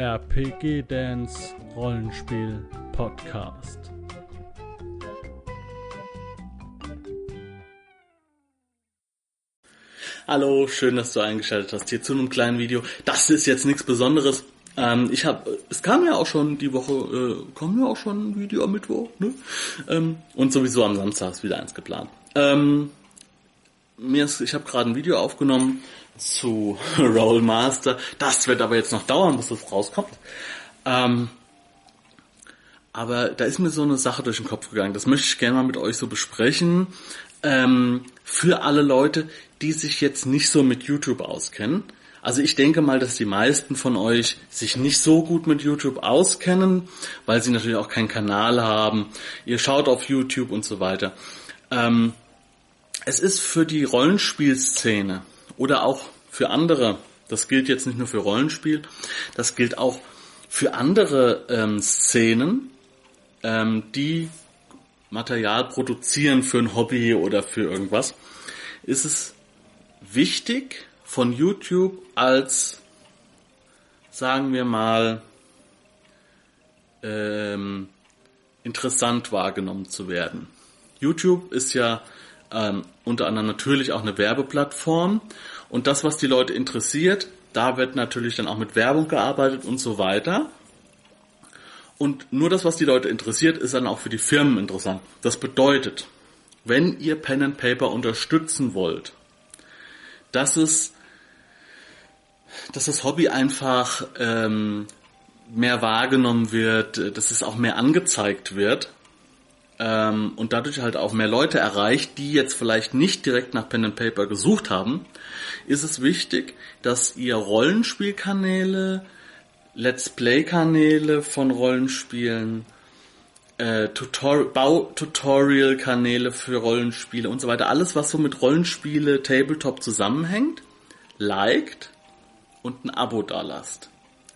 RPG Dance Rollenspiel Podcast. Hallo, schön, dass du eingeschaltet hast hier zu einem kleinen Video. Das ist jetzt nichts Besonderes. Ähm, ich habe, es kam ja auch schon die Woche, äh, kam ja auch schon ein Video am Mittwoch, ne? Ähm, und sowieso am Samstag ist wieder eins geplant. Ähm, mir ist, ich habe gerade ein Video aufgenommen zu Rollmaster. Das wird aber jetzt noch dauern, bis das rauskommt. Ähm, aber da ist mir so eine Sache durch den Kopf gegangen. Das möchte ich gerne mal mit euch so besprechen. Ähm, für alle Leute, die sich jetzt nicht so mit YouTube auskennen. Also ich denke mal, dass die meisten von euch sich nicht so gut mit YouTube auskennen, weil sie natürlich auch keinen Kanal haben. Ihr schaut auf YouTube und so weiter. Ähm, es ist für die Rollenspielszene oder auch für andere, das gilt jetzt nicht nur für Rollenspiel, das gilt auch für andere ähm, Szenen, ähm, die Material produzieren für ein Hobby oder für irgendwas, ist es wichtig von YouTube als, sagen wir mal, ähm, interessant wahrgenommen zu werden. YouTube ist ja ähm, unter anderem natürlich auch eine Werbeplattform und das, was die Leute interessiert, da wird natürlich dann auch mit Werbung gearbeitet und so weiter. Und nur das, was die Leute interessiert, ist dann auch für die Firmen interessant. Das bedeutet, wenn ihr Pen and Paper unterstützen wollt, dass es, dass das Hobby einfach ähm, mehr wahrgenommen wird, dass es auch mehr angezeigt wird ähm, und dadurch halt auch mehr Leute erreicht, die jetzt vielleicht nicht direkt nach Pen and Paper gesucht haben, ist es wichtig, dass ihr Rollenspielkanäle, Let's Play-Kanäle von Rollenspielen, äh, Tutor Baututorial-Kanäle für Rollenspiele und so weiter, alles was so mit Rollenspiele, Tabletop zusammenhängt, liked und ein Abo da lasst.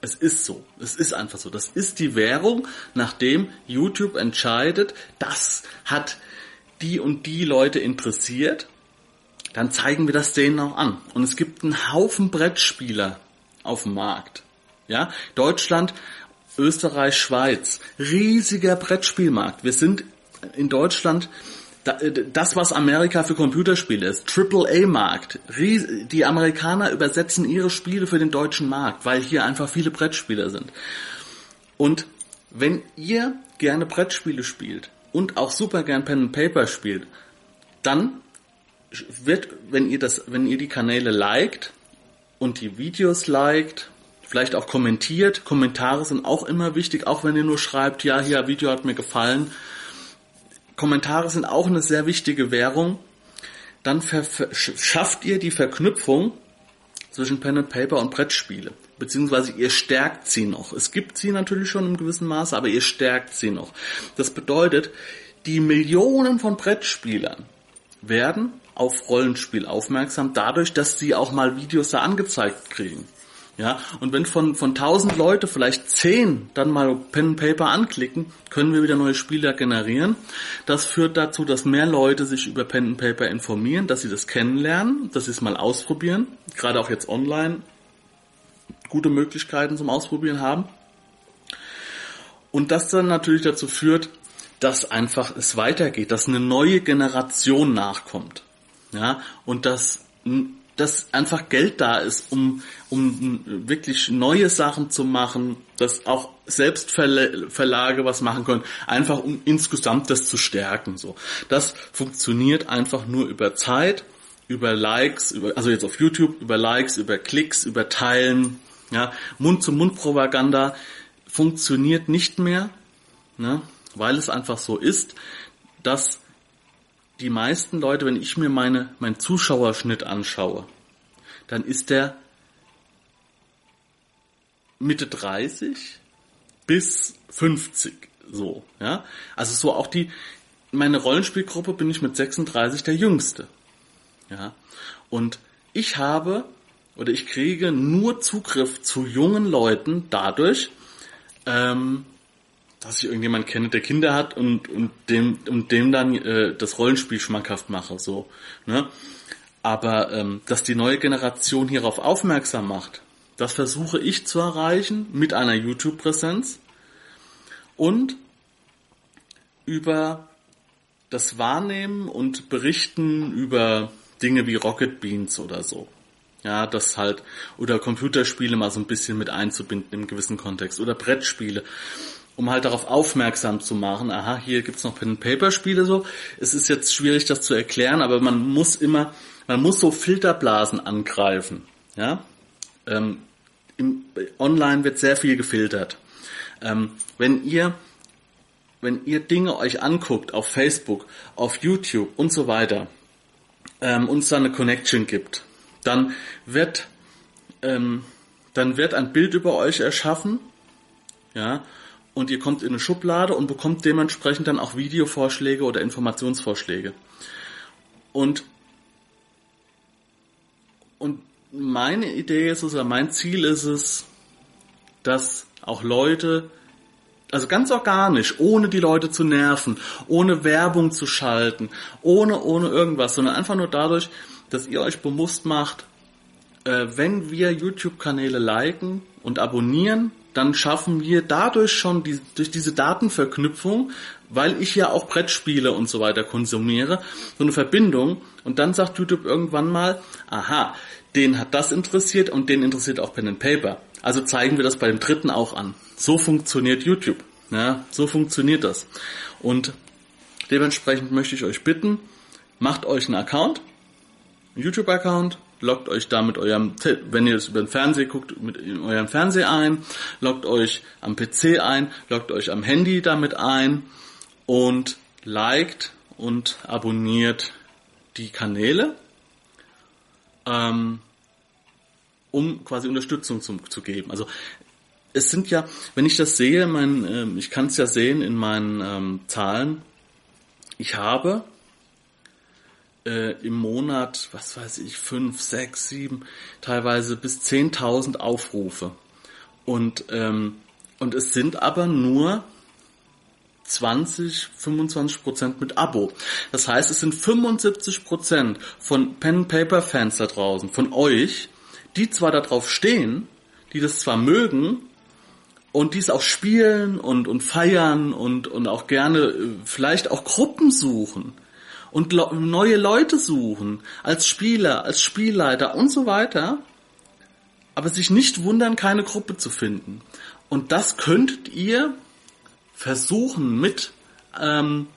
Es ist so. Es ist einfach so. Das ist die Währung, nachdem YouTube entscheidet, das hat die und die Leute interessiert, dann zeigen wir das denen auch an. Und es gibt einen Haufen Brettspieler auf dem Markt. Ja, Deutschland, Österreich, Schweiz, riesiger Brettspielmarkt. Wir sind in Deutschland das, was Amerika für Computerspiele ist, AAA-Markt. Die Amerikaner übersetzen ihre Spiele für den deutschen Markt, weil hier einfach viele Brettspieler sind. Und wenn ihr gerne Brettspiele spielt und auch super gern Pen and Paper spielt, dann wird, wenn ihr das, wenn ihr die Kanäle liked und die Videos liked, vielleicht auch kommentiert, Kommentare sind auch immer wichtig, auch wenn ihr nur schreibt, ja, hier Video hat mir gefallen, Kommentare sind auch eine sehr wichtige Währung. Dann schafft ihr die Verknüpfung zwischen Pen and Paper und Brettspiele. Beziehungsweise ihr stärkt sie noch. Es gibt sie natürlich schon im gewissen Maße, aber ihr stärkt sie noch. Das bedeutet, die Millionen von Brettspielern werden auf Rollenspiel aufmerksam, dadurch, dass sie auch mal Videos da angezeigt kriegen. Ja, und wenn von, von 1000 Leute vielleicht 10 dann mal Pen and Paper anklicken, können wir wieder neue Spieler generieren. Das führt dazu, dass mehr Leute sich über Pen Paper informieren, dass sie das kennenlernen, dass sie es mal ausprobieren. Gerade auch jetzt online gute Möglichkeiten zum Ausprobieren haben. Und das dann natürlich dazu führt, dass einfach es weitergeht, dass eine neue Generation nachkommt. Ja, und dass dass einfach Geld da ist, um, um wirklich neue Sachen zu machen, dass auch Selbstverlage was machen können, einfach um insgesamt das zu stärken. So, das funktioniert einfach nur über Zeit, über Likes, über, also jetzt auf YouTube, über Likes, über Klicks, über Teilen, ja, Mund-zu-Mund-Propaganda funktioniert nicht mehr, ne, weil es einfach so ist, dass die meisten Leute, wenn ich mir meine, meinen Zuschauerschnitt anschaue, dann ist der Mitte 30 bis 50 so, ja. Also so auch die, meine Rollenspielgruppe bin ich mit 36 der Jüngste. Ja. Und ich habe oder ich kriege nur Zugriff zu jungen Leuten dadurch, ähm, dass ich irgendjemand kenne, der Kinder hat und, und dem und dem dann äh, das Rollenspiel schmackhaft mache, so. Ne? Aber ähm, dass die neue Generation hierauf aufmerksam macht, Das versuche ich zu erreichen mit einer YouTube-Präsenz und über das Wahrnehmen und Berichten über Dinge wie Rocket Beans oder so. Ja, das halt, oder Computerspiele mal so ein bisschen mit einzubinden im gewissen Kontext. Oder Brettspiele, um halt darauf aufmerksam zu machen, aha, hier gibt's noch Pen-Paper-Spiele so. Es ist jetzt schwierig, das zu erklären, aber man muss immer, man muss so Filterblasen angreifen. Ja, ähm, im, online wird sehr viel gefiltert. Ähm, wenn ihr wenn ihr Dinge euch anguckt auf Facebook, auf YouTube und so weiter, ähm, uns da eine Connection gibt, dann wird, ähm, dann wird ein Bild über euch erschaffen, ja, und ihr kommt in eine Schublade und bekommt dementsprechend dann auch Videovorschläge oder Informationsvorschläge. Und, und meine Idee ist es, oder mein Ziel ist es, dass auch Leute, also ganz organisch, ohne die Leute zu nerven, ohne Werbung zu schalten, ohne, ohne irgendwas, sondern einfach nur dadurch, dass ihr euch bewusst macht, äh, wenn wir YouTube-Kanäle liken und abonnieren, dann schaffen wir dadurch schon die, durch diese Datenverknüpfung, weil ich ja auch Brettspiele und so weiter konsumiere, so eine Verbindung und dann sagt YouTube irgendwann mal, aha, den hat das interessiert und den interessiert auch Pen and Paper. Also zeigen wir das bei dem dritten auch an. So funktioniert YouTube. Ja, so funktioniert das. Und dementsprechend möchte ich euch bitten, macht euch einen Account, YouTube-Account, loggt euch da mit eurem, wenn ihr es über den Fernseher guckt, mit eurem Fernseher ein, loggt euch am PC ein, loggt euch am Handy damit ein und liked und abonniert die Kanäle, ähm, um quasi Unterstützung zu, zu geben. Also es sind ja, wenn ich das sehe, mein, äh, ich kann es ja sehen in meinen ähm, Zahlen, ich habe äh, im Monat, was weiß ich, fünf, sechs, sieben, teilweise bis 10.000 Aufrufe. Und, ähm, und es sind aber nur 20, 25 Prozent mit Abo. Das heißt, es sind 75 Prozent von Pen Paper Fans da draußen, von euch, die zwar darauf stehen, die das zwar mögen und dies auch spielen und, und feiern und, und auch gerne äh, vielleicht auch Gruppen suchen und neue Leute suchen, als Spieler, als Spielleiter und so weiter, aber sich nicht wundern, keine Gruppe zu finden. Und das könntet ihr versuchen mit, ähm,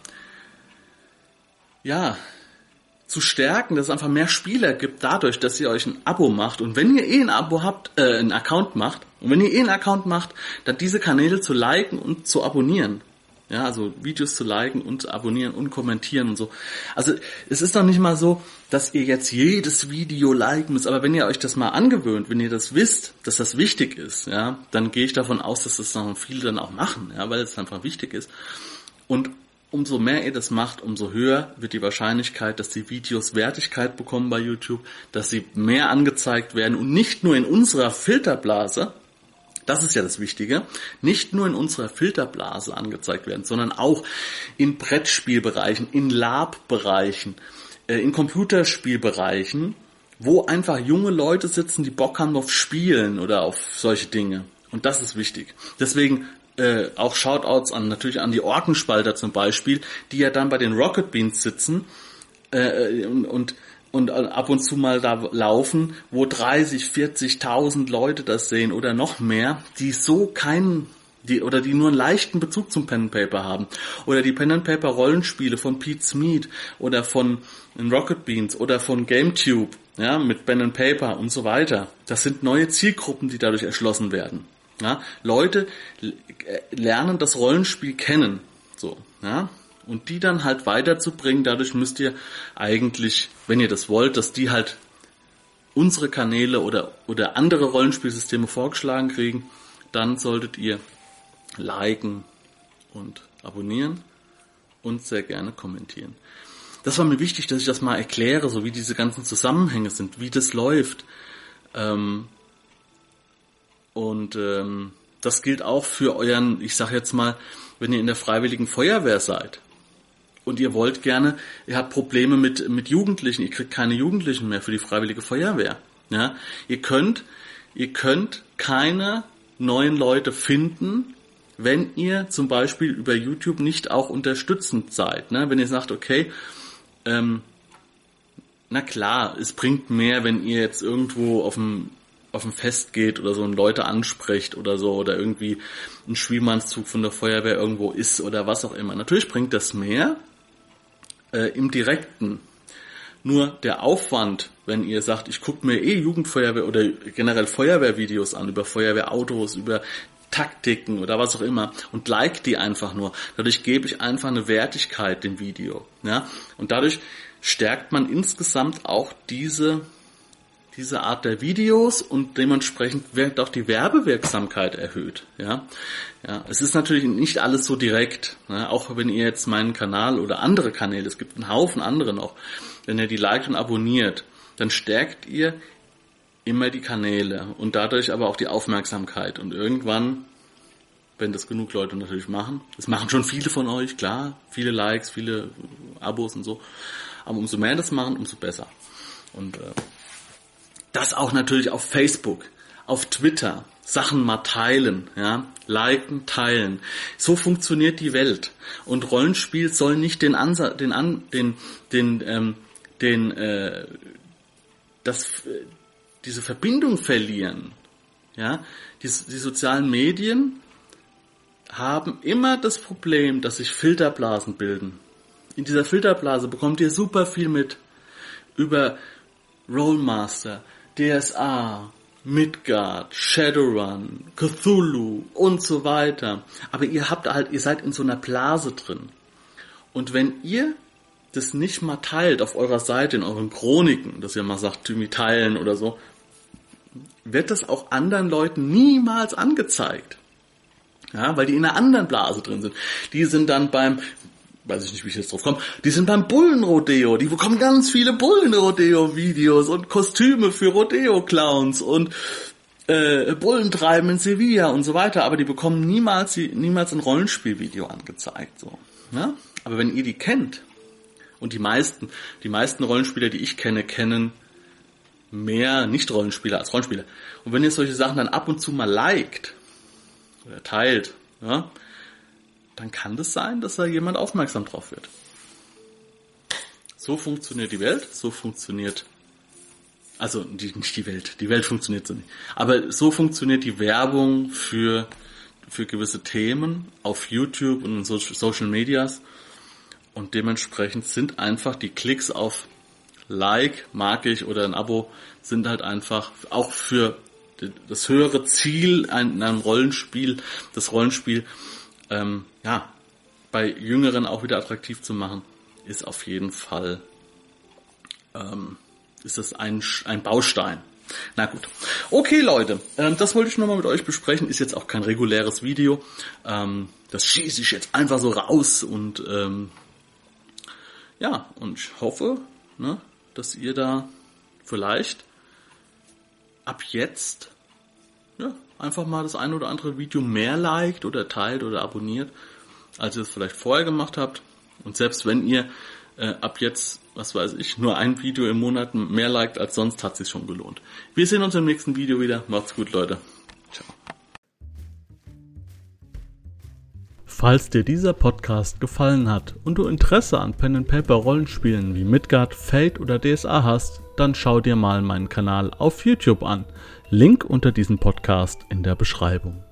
ja, zu stärken, dass es einfach mehr Spieler gibt, dadurch, dass ihr euch ein Abo macht. Und wenn ihr eh ein Abo habt, äh, einen Account macht, und wenn ihr eh einen Account macht, dann diese Kanäle zu liken und zu abonnieren. Ja, also Videos zu liken und abonnieren und kommentieren und so. Also es ist doch nicht mal so, dass ihr jetzt jedes Video liken müsst, aber wenn ihr euch das mal angewöhnt, wenn ihr das wisst, dass das wichtig ist, ja, dann gehe ich davon aus, dass das noch viele dann auch machen, ja, weil es einfach wichtig ist. Und umso mehr ihr das macht, umso höher wird die Wahrscheinlichkeit, dass die Videos Wertigkeit bekommen bei YouTube, dass sie mehr angezeigt werden und nicht nur in unserer Filterblase, das ist ja das Wichtige, nicht nur in unserer Filterblase angezeigt werden, sondern auch in Brettspielbereichen, in Lab-Bereichen, äh, in Computerspielbereichen, wo einfach junge Leute sitzen, die Bock haben auf Spielen oder auf solche Dinge. Und das ist wichtig. Deswegen äh, auch Shoutouts an natürlich an die Orkenspalter zum Beispiel, die ja dann bei den Rocket Beans sitzen äh, und, und und ab und zu mal da laufen, wo 30, 40.000 Leute das sehen oder noch mehr, die so keinen die oder die nur einen leichten Bezug zum Pen and Paper haben oder die Pen and Paper Rollenspiele von Pete Smith oder von Rocket Beans oder von GameTube, ja, mit Pen and Paper und so weiter. Das sind neue Zielgruppen, die dadurch erschlossen werden. Ja, Leute lernen das Rollenspiel kennen, so, ja, und die dann halt weiterzubringen. Dadurch müsst ihr eigentlich, wenn ihr das wollt, dass die halt unsere Kanäle oder, oder andere Rollenspielsysteme vorgeschlagen kriegen, dann solltet ihr liken und abonnieren und sehr gerne kommentieren. Das war mir wichtig, dass ich das mal erkläre, so wie diese ganzen Zusammenhänge sind, wie das läuft. Ähm, und ähm, das gilt auch für euren, ich sag jetzt mal, wenn ihr in der freiwilligen Feuerwehr seid und ihr wollt gerne, ihr habt Probleme mit, mit Jugendlichen, ihr kriegt keine Jugendlichen mehr für die Freiwillige Feuerwehr. Ja, ihr könnt, ihr könnt keine neuen Leute finden, wenn ihr zum Beispiel über YouTube nicht auch unterstützend seid. Ne? Wenn ihr sagt, okay, ähm, na klar, es bringt mehr, wenn ihr jetzt irgendwo auf dem auf ein Fest geht oder so und Leute anspricht oder so oder irgendwie ein Schwiemannszug von der Feuerwehr irgendwo ist oder was auch immer. Natürlich bringt das mehr äh, im Direkten. Nur der Aufwand, wenn ihr sagt, ich gucke mir eh Jugendfeuerwehr oder generell Feuerwehrvideos an über Feuerwehrautos, über Taktiken oder was auch immer und like die einfach nur. Dadurch gebe ich einfach eine Wertigkeit dem Video. Ja? Und dadurch stärkt man insgesamt auch diese, diese Art der Videos und dementsprechend wird auch die Werbewirksamkeit erhöht. Ja? Ja, es ist natürlich nicht alles so direkt. Ne? Auch wenn ihr jetzt meinen Kanal oder andere Kanäle, es gibt einen Haufen andere noch, wenn ihr die liked und abonniert, dann stärkt ihr immer die Kanäle und dadurch aber auch die Aufmerksamkeit. Und irgendwann, wenn das genug Leute natürlich machen, das machen schon viele von euch, klar, viele Likes, viele Abos und so, aber umso mehr das machen, umso besser. Und äh, das auch natürlich auf Facebook, auf Twitter, Sachen mal teilen, ja, liken, teilen. So funktioniert die Welt. Und Rollenspiel soll nicht den Ansatz, den an, den, den, ähm, den, äh, das, diese Verbindung verlieren. Ja, die, die sozialen Medien haben immer das Problem, dass sich Filterblasen bilden. In dieser Filterblase bekommt ihr super viel mit über Rollmaster, DSA, Midgard, Shadowrun, Cthulhu und so weiter. Aber ihr habt halt, ihr seid in so einer Blase drin. Und wenn ihr das nicht mal teilt auf eurer Seite, in euren Chroniken, dass ihr mal sagt, irgendwie teilen oder so, wird das auch anderen Leuten niemals angezeigt. Ja, weil die in einer anderen Blase drin sind. Die sind dann beim, weiß ich nicht, wie ich jetzt drauf komme, die sind beim Bullenrodeo. Die bekommen ganz viele Bullenrodeo-Videos und Kostüme für Rodeo-Clowns und äh, Bullentreiben in Sevilla und so weiter. Aber die bekommen niemals, niemals ein Rollenspielvideo angezeigt. So. Ja? Aber wenn ihr die kennt, und die meisten, die meisten Rollenspieler, die ich kenne, kennen mehr Nicht-Rollenspieler als Rollenspieler. Und wenn ihr solche Sachen dann ab und zu mal liked oder teilt, ja, dann kann das sein, dass da jemand aufmerksam drauf wird. So funktioniert die Welt, so funktioniert, also die, nicht die Welt, die Welt funktioniert so nicht, aber so funktioniert die Werbung für, für gewisse Themen auf YouTube und in Social Medias und dementsprechend sind einfach die Klicks auf Like, mag ich oder ein Abo sind halt einfach auch für das höhere Ziel in einem Rollenspiel, das Rollenspiel, ähm, ja, bei Jüngeren auch wieder attraktiv zu machen, ist auf jeden Fall, ähm, ist das ein, ein Baustein. Na gut. Okay, Leute, ähm, das wollte ich nochmal mit euch besprechen. Ist jetzt auch kein reguläres Video. Ähm, das schieße ich jetzt einfach so raus und ähm, ja, und ich hoffe, ne, dass ihr da vielleicht ab jetzt einfach mal das eine oder andere Video mehr liked oder teilt oder abonniert, als ihr es vielleicht vorher gemacht habt. Und selbst wenn ihr äh, ab jetzt, was weiß ich, nur ein Video im Monat mehr liked als sonst, hat sich schon gelohnt. Wir sehen uns im nächsten Video wieder. Macht's gut, Leute. Ciao. Falls dir dieser Podcast gefallen hat und du Interesse an Pen and Paper Rollenspielen wie Midgard, Fate oder DSA hast, dann schau dir mal meinen Kanal auf YouTube an. Link unter diesem Podcast in der Beschreibung.